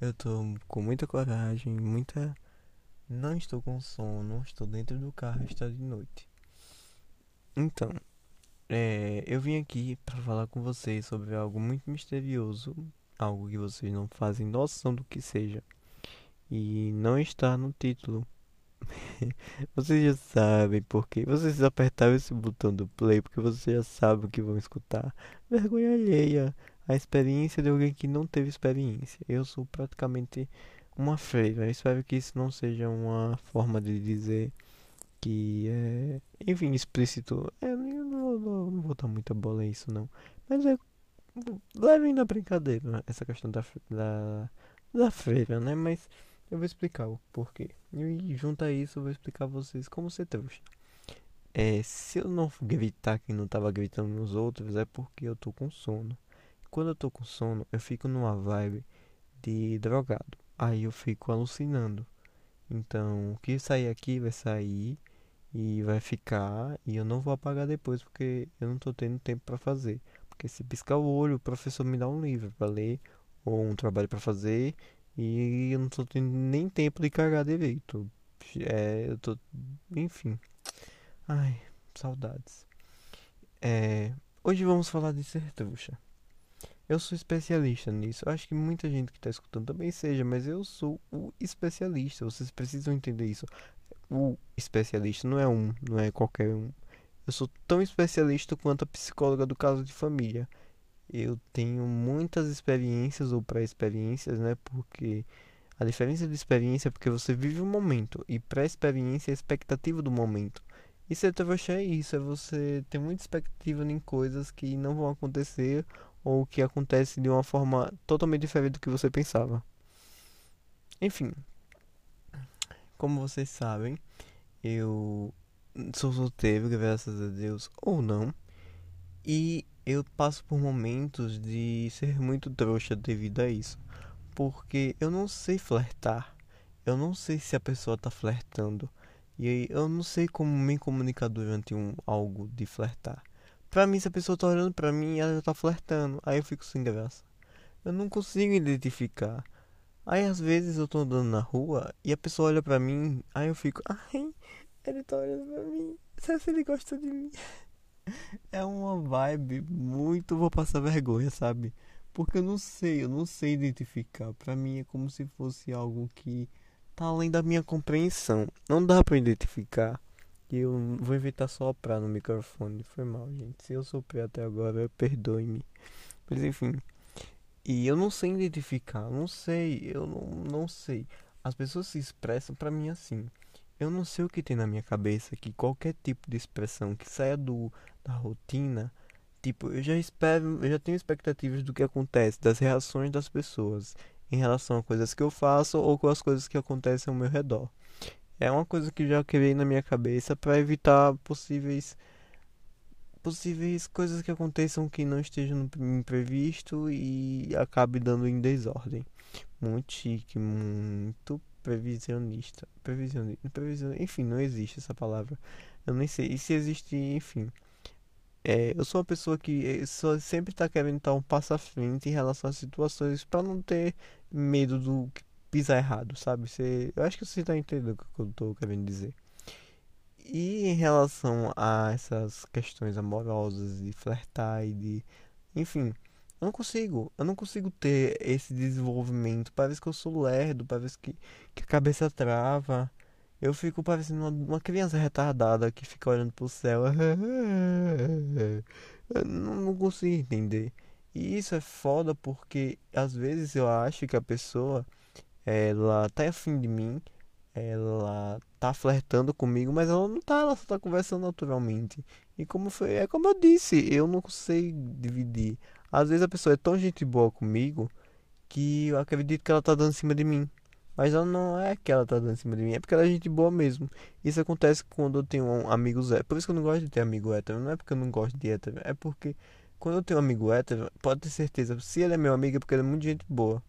Eu tô com muita coragem, muita. Não estou com sono, estou dentro do carro, está de noite. Então, é, eu vim aqui para falar com vocês sobre algo muito misterioso, algo que vocês não fazem noção do que seja, e não está no título. vocês já sabem porque vocês apertaram esse botão do play porque vocês já sabem o que vão escutar. Vergonha alheia a experiência de alguém que não teve experiência. Eu sou praticamente uma freira. Espero que isso não seja uma forma de dizer que é, enfim, explícito. É, eu não, não, não vou dar muita bola a isso, não. Mas é. Levem na brincadeira essa questão da, da, da freira, né? Mas eu vou explicar o porquê. E junto a isso, eu vou explicar a vocês como ser trouxa. É, se eu não gritar que não tava gritando nos outros, é porque eu tô com sono. Quando eu tô com sono, eu fico numa vibe de drogado. Aí eu fico alucinando. Então, o que sair aqui vai sair e vai ficar e eu não vou apagar depois porque eu não tô tendo tempo para fazer. Porque se piscar o olho, o professor me dá um livro para ler ou um trabalho para fazer e eu não tô tendo nem tempo de carregar direito. É, eu tô, enfim. Ai, saudades. É, hoje vamos falar de ser trouxa. Eu sou especialista nisso. Eu acho que muita gente que está escutando também seja, mas eu sou o especialista. Vocês precisam entender isso. O especialista não é um, não é qualquer um. Eu sou tão especialista quanto a psicóloga do caso de família. Eu tenho muitas experiências ou pré-experiências, né? Porque a diferença de experiência é porque você vive o momento e pré-experiência é a expectativa do momento. E ser trouxa é isso, é você ter muita expectativa em coisas que não vão acontecer ou que acontece de uma forma totalmente diferente do que você pensava. Enfim, como vocês sabem, eu sou solteiro, graças a Deus, ou não, e eu passo por momentos de ser muito trouxa devido a isso, porque eu não sei flertar, eu não sei se a pessoa tá flertando, e eu não sei como me comunicar durante um algo de flertar. Pra mim, se a pessoa tá olhando pra mim, ela já tá flertando. Aí eu fico sem graça. Eu não consigo identificar. Aí às vezes eu tô andando na rua e a pessoa olha pra mim, aí eu fico, ai, ele tá olhando pra mim. Será que ele gosta de mim? É uma vibe muito vou passar vergonha, sabe? Porque eu não sei, eu não sei identificar. Pra mim é como se fosse algo que tá além da minha compreensão. Não dá pra identificar. E eu vou inventar soprar no microfone. Foi mal, gente. Se eu soprei até agora, perdoe-me. Mas enfim. E eu não sei identificar. Não sei. Eu não, não sei. As pessoas se expressam para mim assim. Eu não sei o que tem na minha cabeça que qualquer tipo de expressão que saia do da rotina, tipo, eu já espero, eu já tenho expectativas do que acontece, das reações das pessoas em relação a coisas que eu faço ou com as coisas que acontecem ao meu redor. É uma coisa que já criei na minha cabeça para evitar possíveis possíveis coisas que aconteçam que não estejam no imprevisto e acabe dando em desordem. Muito chique, muito previsionista. Previsionista, previsionista, enfim, não existe essa palavra. Eu nem sei. E se existe, enfim. É, eu sou uma pessoa que eh, só, sempre está querendo estar um passo à frente em relação às situações para não ter medo do que pisar errado, sabe? Você, eu acho que você está entendendo o que eu estou querendo dizer. E em relação a essas questões amorosas de flertar e de. Enfim, eu não consigo. Eu não consigo ter esse desenvolvimento. Parece que eu sou lerdo, parece que, que a cabeça trava. Eu fico parecendo uma, uma criança retardada que fica olhando pro céu. Eu não, não consigo entender. E isso é foda porque às vezes eu acho que a pessoa ela tá afim de mim, ela tá flertando comigo, mas ela não tá, ela só tá conversando naturalmente. E como foi, é como eu disse, eu não sei dividir. Às vezes a pessoa é tão gente boa comigo que eu acredito que ela tá dando em cima de mim. Mas ela não é que ela tá dando em cima de mim, é porque ela é gente boa mesmo. Isso acontece quando eu tenho um amigos hétero. Por isso que eu não gosto de ter amigo hétero. Não é porque eu não gosto de hétero, é porque quando eu tenho um amigo hétero, pode ter certeza, se ele é meu amigo é porque ele é muito gente boa.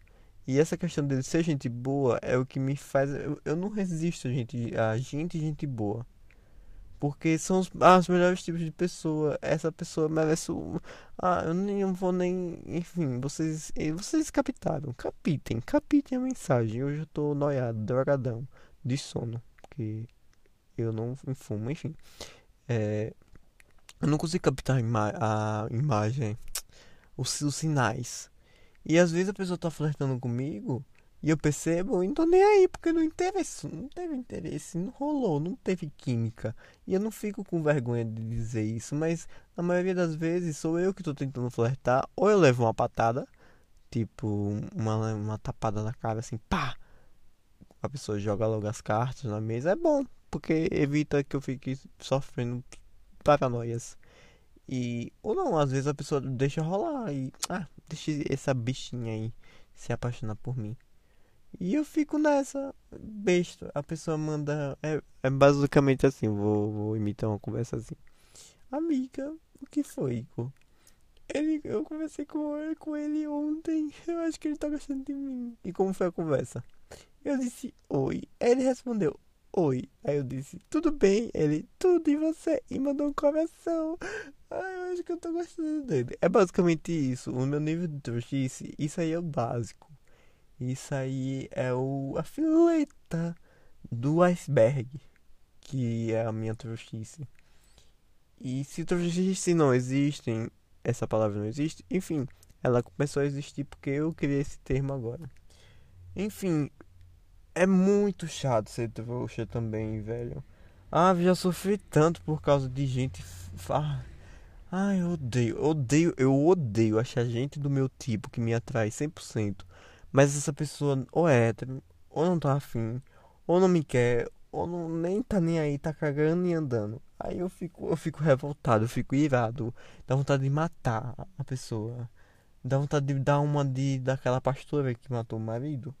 E essa questão dele ser gente boa é o que me faz. Eu, eu não resisto a gente, a gente gente boa. Porque são os, as melhores tipos de pessoa. Essa pessoa merece o. Ah, eu nem eu vou nem. Enfim, vocês. Vocês captaram. Capitem. Capitem a mensagem. Hoje eu tô noiado, drogadão. De sono. Porque eu não fumo. Enfim. É, eu não consigo captar a, ima a imagem. Os, os sinais. E às vezes a pessoa tá flertando comigo. E eu percebo, e não tô nem aí, porque não interessa, não teve interesse, não rolou, não teve química. E eu não fico com vergonha de dizer isso, mas na maioria das vezes sou eu que tô tentando flertar, ou eu levo uma patada, tipo uma, uma tapada na cara assim, pá! A pessoa joga logo as cartas na mesa, é bom, porque evita que eu fique sofrendo paranoias. E, ou não, às vezes a pessoa deixa rolar e, ah, deixa essa bichinha aí se apaixonar por mim. E eu fico nessa, besta. A pessoa manda. É, é basicamente assim, vou, vou imitar uma conversa assim. Amiga, o que foi, Igor? Ele, eu conversei com ele, com ele ontem. Eu acho que ele tá gostando de mim. E como foi a conversa? Eu disse oi. Ele respondeu oi. Aí eu disse tudo bem. Ele tudo e você? E mandou um coração. Ai, eu acho que eu tô gostando dele. É basicamente isso. O meu nível de trouxice, isso aí é o básico. Isso aí é o, a fileta do iceberg, que é a minha trouxice. E se trouxice não existem, essa palavra não existe, enfim, ela começou a existir porque eu criei esse termo agora. Enfim, é muito chato ser trouxa também, velho. Ah, já sofri tanto por causa de gente. Ah, ai, eu odeio, odeio, eu odeio achar gente do meu tipo que me atrai 100%. Mas essa pessoa ou é hétero, ou não tá afim, ou não me quer, ou não, nem tá nem aí, tá cagando e andando. Aí eu fico, eu fico revoltado, eu fico irado. Dá vontade de matar a pessoa. Dá vontade de dar uma de daquela pastora que matou o marido.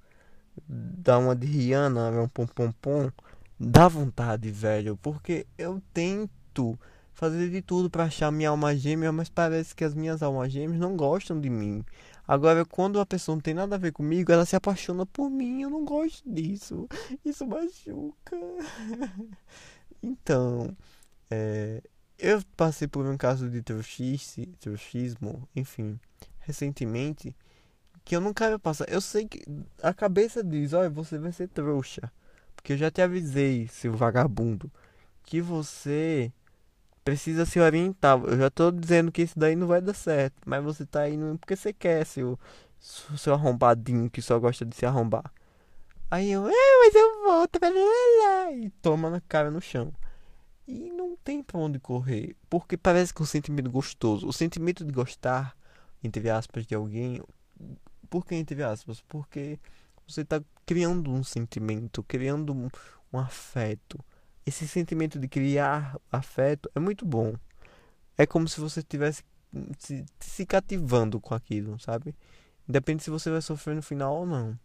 Dá uma de Rihanna, um pom pom pom. Dá vontade, velho, porque eu tento fazer de tudo para achar minha alma gêmea, mas parece que as minhas almas gêmeas não gostam de mim. Agora, quando a pessoa não tem nada a ver comigo, ela se apaixona por mim. Eu não gosto disso. Isso machuca. então, é, eu passei por um caso de trouxice, trouxismo, enfim, recentemente, que eu não quero passar. Eu sei que a cabeça diz: olha, você vai ser trouxa. Porque eu já te avisei, seu vagabundo, que você precisa se orientar. Eu já tô dizendo que isso daí não vai dar certo. Mas você tá indo porque você quer, seu, seu arrombadinho que só gosta de se arrombar. Aí eu, é, mas eu volto, e toma na cara no chão. E não tem pra onde correr. Porque parece que é um sentimento gostoso. O sentimento de gostar, entre aspas, de alguém. Por que entre aspas? Porque você tá criando um sentimento, criando um, um afeto esse sentimento de criar afeto é muito bom. É como se você estivesse se, se cativando com aquilo, sabe? Independe se você vai sofrer no final ou não.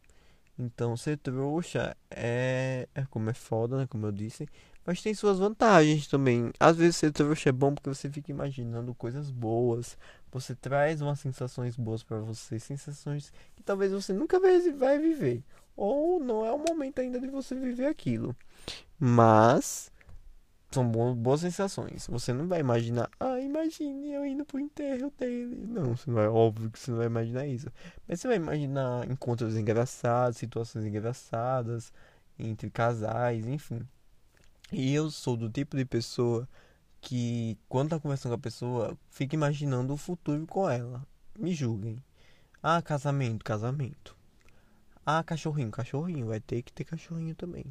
Então, ser trouxa é, é como é foda, né? Como eu disse. Mas tem suas vantagens também. Às vezes, ser trouxa é bom porque você fica imaginando coisas boas. Você traz umas sensações boas para você. Sensações que talvez você nunca vai viver. Ou não é o momento ainda de você viver aquilo. Mas são boas sensações. Você não vai imaginar, ah, imagine eu indo pro enterro dele. Não, você não vai, óbvio que você não vai imaginar isso. Mas você vai imaginar encontros engraçados, situações engraçadas entre casais, enfim. E eu sou do tipo de pessoa que, quando tá conversando com a pessoa, fica imaginando o futuro com ela. Me julguem. Ah, casamento, casamento. Ah, cachorrinho, cachorrinho. Vai ter que ter cachorrinho também.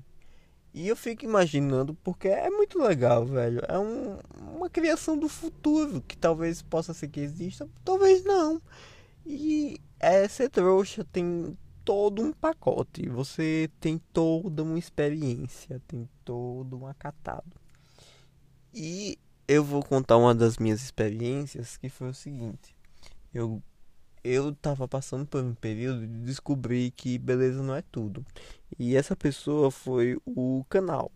E eu fico imaginando, porque é muito legal, velho. É um, uma criação do futuro, que talvez possa ser que exista, talvez não. E essa trouxa tem todo um pacote. Você tem toda uma experiência, tem todo um acatado. E eu vou contar uma das minhas experiências, que foi o seguinte. Eu eu tava passando por um período de descobrir que beleza não é tudo. E essa pessoa foi o canal.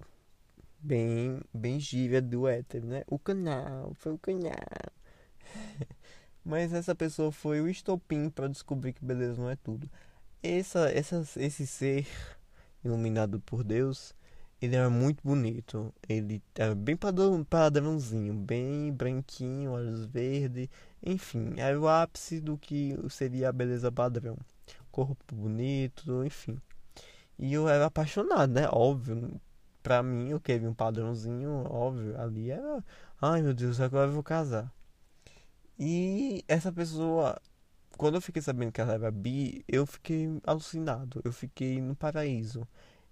Bem, bem gíria do hétero, né? O canal, foi o canal. Mas essa pessoa foi o estopim para descobrir que beleza não é tudo. Essa, essa, esse ser iluminado por Deus, Ele era muito bonito. Ele era bem padrão, padrãozinho, bem branquinho, olhos verdes. Enfim, era o ápice do que seria a beleza padrão. Corpo bonito, enfim. E eu era apaixonado, né? Óbvio. Pra mim, eu queria um padrãozinho, óbvio. Ali era. Ai meu Deus, agora eu vou casar. E essa pessoa quando eu fiquei sabendo que ela era bi, eu fiquei alucinado. Eu fiquei no paraíso.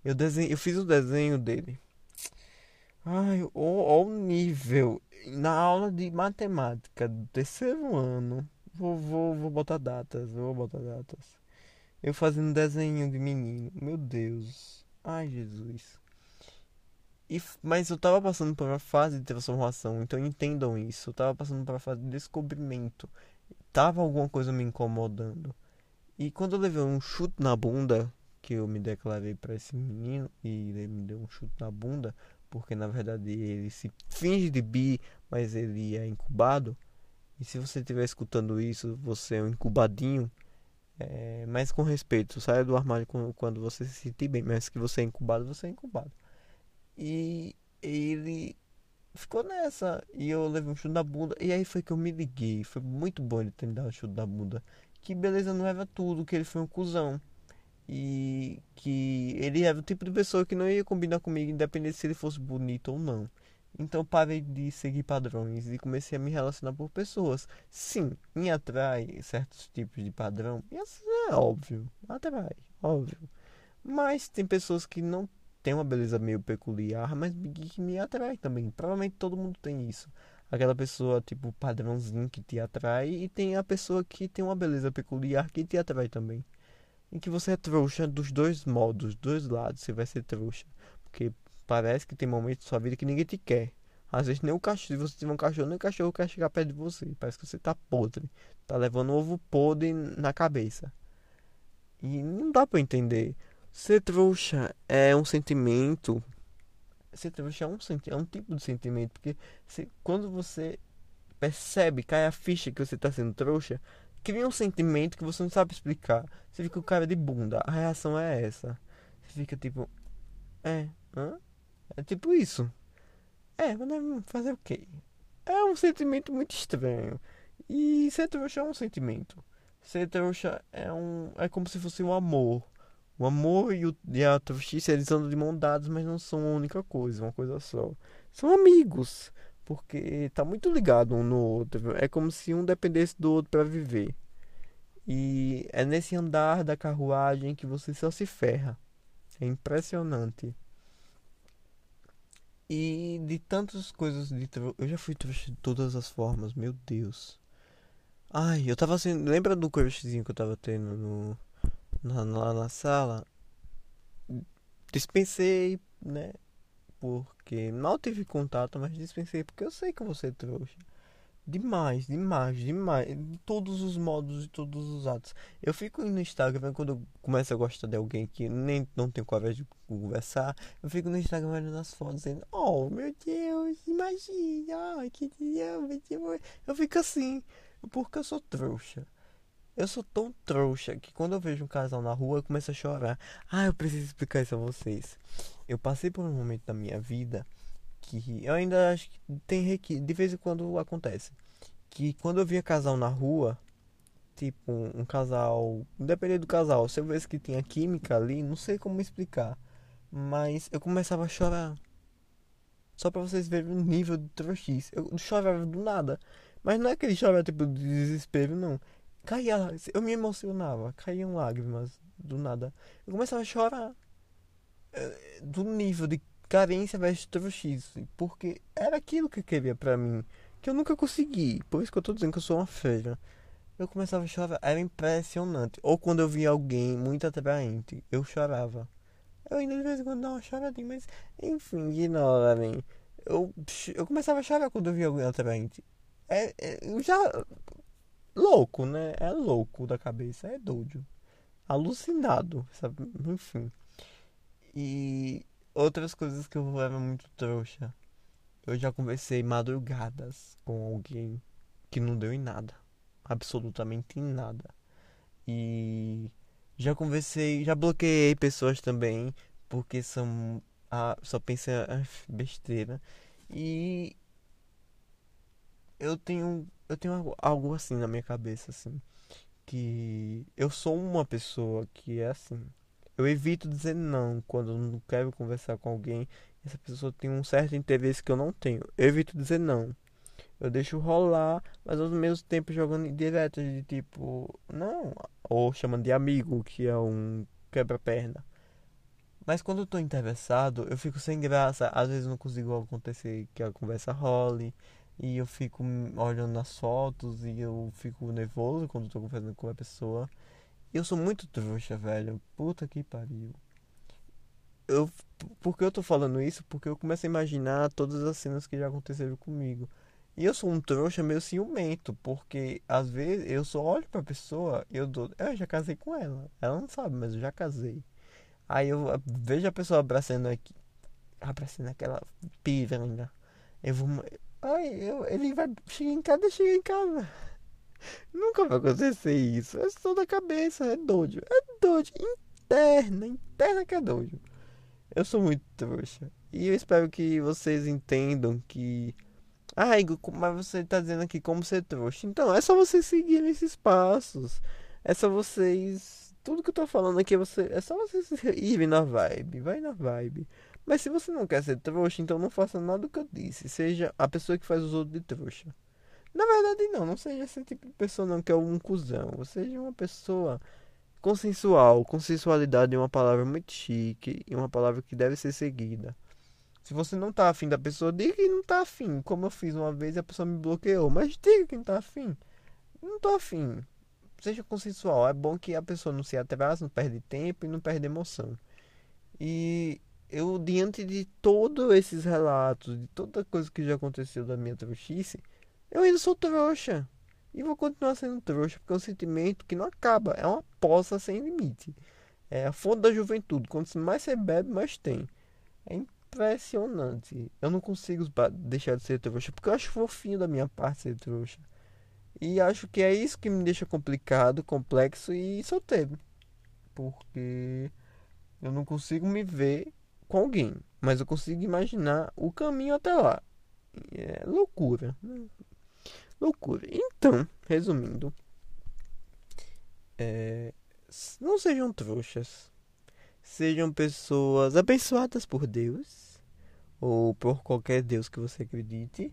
Eu, desenho, eu fiz o desenho dele. Ai, o, nível. Na aula de matemática do terceiro ano. Vou, vou, vou botar datas, vou botar datas. Eu fazendo desenho de menino. Meu Deus. Ai, Jesus. E, mas eu tava passando por uma fase de transformação, então entendam isso. Eu tava passando por uma fase de descobrimento. Tava alguma coisa me incomodando. E quando eu levei um chute na bunda, que eu me declarei para esse menino e ele me deu um chute na bunda, porque na verdade ele se finge de bi, mas ele é incubado. E se você estiver escutando isso, você é um incubadinho. É, mas com respeito, saia do armário quando você se sentir bem, mas que você é incubado, você é incubado. E ele ficou nessa. E eu levei um chute na bunda. E aí foi que eu me liguei. Foi muito bom ele ter me dado um chute na bunda. Que beleza não era tudo, que ele foi um cuzão. E que ele era o tipo de pessoa que não ia combinar comigo, independente se ele fosse bonito ou não. Então parei de seguir padrões e comecei a me relacionar por pessoas. Sim, me atrai certos tipos de padrão. Isso é óbvio. Atrai, óbvio. Mas tem pessoas que não têm uma beleza meio peculiar, mas que me atrai também. Provavelmente todo mundo tem isso. Aquela pessoa, tipo, padrãozinho que te atrai. E tem a pessoa que tem uma beleza peculiar que te atrai também em que você é trouxa dos dois modos, dos dois lados você vai ser trouxa. Porque parece que tem momentos da sua vida que ninguém te quer. Às vezes nem o cachorro, se você tiver um cachorro, nem o cachorro quer chegar perto de você. Parece que você tá podre. Tá levando ovo podre na cabeça. E não dá pra entender. Ser trouxa é um sentimento. Ser trouxa é um, é um tipo de sentimento. Porque se, quando você percebe, cai a ficha que você tá sendo trouxa, cria um sentimento que você não sabe explicar. Você fica com cara de bunda. A reação é essa. Você fica tipo. É. Hã? É tipo isso. É, mas fazer o quê? É um sentimento muito estranho. E ser trouxa é um sentimento. Ser trouxa é um. É como se fosse um amor. O amor e, o, e a trouxice eles andam de mão dadas, mas não são a única coisa, uma coisa só. São amigos porque tá muito ligado um no outro. É como se um dependesse do outro para viver. E é nesse andar da carruagem que você só se ferra. É impressionante. E de tantas coisas de eu já fui trouxa de todas as formas, meu Deus. Ai, eu tava assim, lembra do crushzinho que eu tava tendo no lá na sala? Dispensei, né? porque mal tive contato, mas dispensei porque eu sei que você é trouxa. Demais, demais, demais. De todos os modos e todos os atos. Eu fico no Instagram quando eu começo a gostar de alguém que nem não tenho coragem de conversar. Eu fico no Instagram olhando as fotos dizendo: Oh meu Deus, imagina, ai que dia, eu fico assim, porque eu sou trouxa. Eu sou tão trouxa que quando eu vejo um casal na rua eu começo a chorar. Ah, eu preciso explicar isso a vocês. Eu passei por um momento da minha vida que eu ainda acho que tem requisito, de vez em quando acontece. Que quando eu via casal na rua, tipo um, um casal, independente do casal, se eu visse que tinha química ali, não sei como explicar, mas eu começava a chorar. Só pra vocês verem o nível de trouxice. Eu chorava do nada. Mas não é aquele chorar tipo de desespero, não caía, eu me emocionava, caíam lágrimas do nada. Eu começava a chorar eh, do nível de carência versus trouxice, porque era aquilo que eu queria pra mim, que eu nunca consegui. Por isso que eu tô dizendo que eu sou uma feira. Eu começava a chorar, era impressionante. Ou quando eu via alguém muito atraente, eu chorava. Eu ainda de vez em quando dava uma choradinha, mas enfim, ignorem. Eu, eu começava a chorar quando eu via alguém atraente. É, é, eu já louco, né? É louco da cabeça, é doido. Alucinado, sabe? Enfim. E outras coisas que eu era muito trouxa. Eu já conversei madrugadas com alguém que não deu em nada. Absolutamente em nada. E já conversei, já bloqueei pessoas também, porque são ah, só pensa ah, besteira. E eu tenho eu tenho algo, assim na minha cabeça assim, que eu sou uma pessoa que é assim. Eu evito dizer não quando eu não quero conversar com alguém. Essa pessoa tem um certo interesse que eu não tenho. Eu evito dizer não. Eu deixo rolar, mas ao mesmo tempo jogando direto de tipo, não, ou chamando de amigo, que é um quebra-perna. Mas quando eu tô interessado, eu fico sem graça. Às vezes não consigo acontecer que a conversa role. E eu fico olhando nas fotos e eu fico nervoso quando tô conversando com a pessoa. Eu sou muito trouxa, velho. Puta que pariu. Eu, por que eu tô falando isso? Porque eu começo a imaginar todas as cenas que já aconteceram comigo. E eu sou um trouxa meio ciumento, porque às vezes eu só olho pra pessoa e eu dou. Eu já casei com ela. Ela não sabe, mas eu já casei. Aí eu vejo a pessoa abraçando aqui. Abraçando aquela piranha. Eu vou. Ai, eu, ele vai chegar em casa, chega em casa. Nunca vai acontecer isso. É só da cabeça, é doido. É doido. Interna, interna que é doido. Eu sou muito trouxa. E eu espero que vocês entendam que. Ah, Igor, mas você tá dizendo aqui como ser trouxa. Então, é só vocês seguirem esses passos. É só vocês. Tudo que eu tô falando aqui é, você... é só vocês irem na vibe. Vai na vibe. Mas se você não quer ser trouxa, então não faça nada do que eu disse. Seja a pessoa que faz os outros de trouxa. Na verdade, não. Não seja esse tipo de pessoa, não, que é um cuzão. Seja uma pessoa consensual. Consensualidade é uma palavra muito chique e uma palavra que deve ser seguida. Se você não tá afim da pessoa, diga que não tá afim. Como eu fiz uma vez e a pessoa me bloqueou. Mas diga que não tá afim. Não tô afim. Seja consensual. É bom que a pessoa não se atrase, não perde tempo e não perde emoção. E eu, diante de todos esses relatos, de toda coisa que já aconteceu da minha trouxice, eu ainda sou trouxa. E vou continuar sendo trouxa, porque é um sentimento que não acaba. É uma poça sem limite. É a fonte da juventude. Quanto mais você bebe, mais tem. É impressionante. Eu não consigo deixar de ser trouxa, porque eu acho fofinho da minha parte ser trouxa. E acho que é isso que me deixa complicado, complexo e solteiro. Porque eu não consigo me ver com alguém, mas eu consigo imaginar o caminho até lá. É loucura. Loucura. Então, resumindo, é, não sejam trouxas. Sejam pessoas abençoadas por Deus ou por qualquer Deus que você acredite.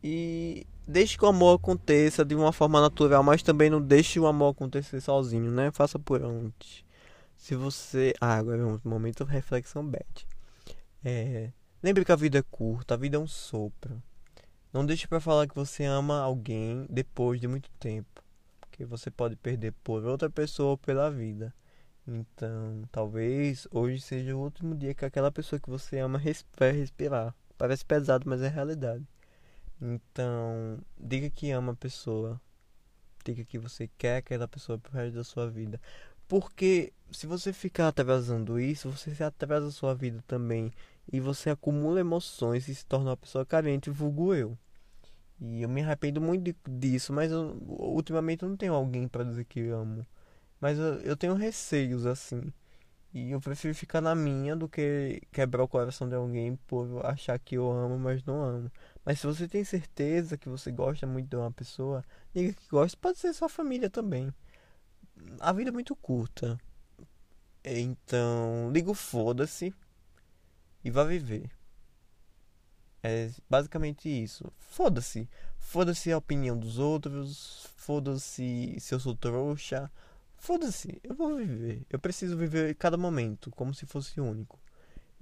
E deixe que o amor aconteça de uma forma natural, mas também não deixe o amor acontecer sozinho, né? Faça por onde. Se você. Ah, agora é um momento reflexão bad. É... Lembre que a vida é curta, a vida é um sopro. Não deixe para falar que você ama alguém depois de muito tempo. Porque você pode perder por outra pessoa ou pela vida. Então, talvez hoje seja o último dia que aquela pessoa que você ama vai respirar. Parece pesado, mas é realidade. Então, diga que ama a pessoa. Diga que você quer aquela pessoa pro resto da sua vida. Porque se você ficar atrasando isso, você se atrasa a sua vida também. E você acumula emoções e se torna uma pessoa carente, vulgo eu. E eu me arrependo muito disso, mas eu, ultimamente eu não tenho alguém para dizer que amo. Mas eu, eu tenho receios assim. E eu prefiro ficar na minha do que quebrar o coração de alguém por achar que eu amo, mas não amo. Mas se você tem certeza que você gosta muito de uma pessoa, diga que gosta, pode ser sua família também a vida é muito curta. Então, liga o foda-se e vá viver. É basicamente isso. Foda-se. Foda-se a opinião dos outros. Foda-se se eu sou trouxa. Foda-se, eu vou viver. Eu preciso viver cada momento como se fosse único.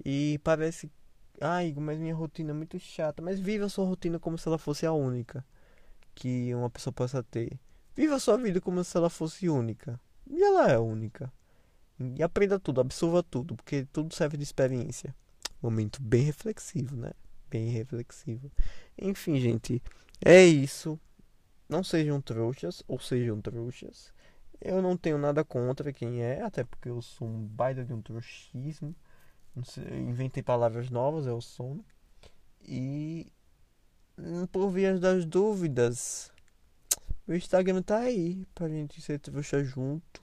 E parece. Ai, mas minha rotina é muito chata. Mas viva a sua rotina como se ela fosse a única que uma pessoa possa ter. Viva sua vida como se ela fosse única. E ela é única. E aprenda tudo, absorva tudo, porque tudo serve de experiência. Momento bem reflexivo, né? Bem reflexivo. Enfim, gente, é isso. Não sejam trouxas, ou sejam trouxas. Eu não tenho nada contra quem é, até porque eu sou um baita de um trouxismo. Inventei palavras novas, é o sono. E por vias das dúvidas, o Instagram tá aí pra gente ser trouxa junto.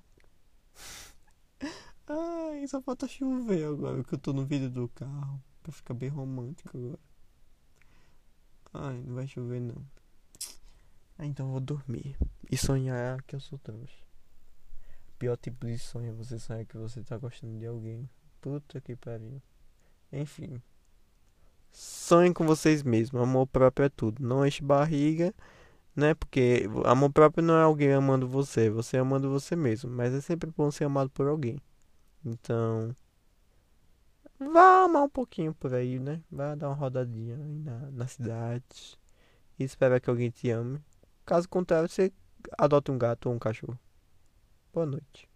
Ai, só falta chover agora que eu tô no vidro do carro. Pra ficar bem romântico agora. Ai, não vai chover não. Ah, então eu vou dormir. E sonhar que eu sou trouxa. Pior tipo de sonho é você sonhar que você tá gostando de alguém. Puta que pariu. Enfim. Sonhem com vocês mesmos. Amor próprio é tudo. Não enche barriga, né? Porque amor próprio não é alguém amando você, é você amando você mesmo. Mas é sempre bom ser amado por alguém. Então. Vá amar um pouquinho por aí, né? Vá dar uma rodadinha na, na cidade. E espera que alguém te ame. Caso contrário, você adota um gato ou um cachorro. Boa noite.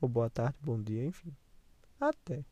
Ou boa tarde, bom dia, enfim. Até.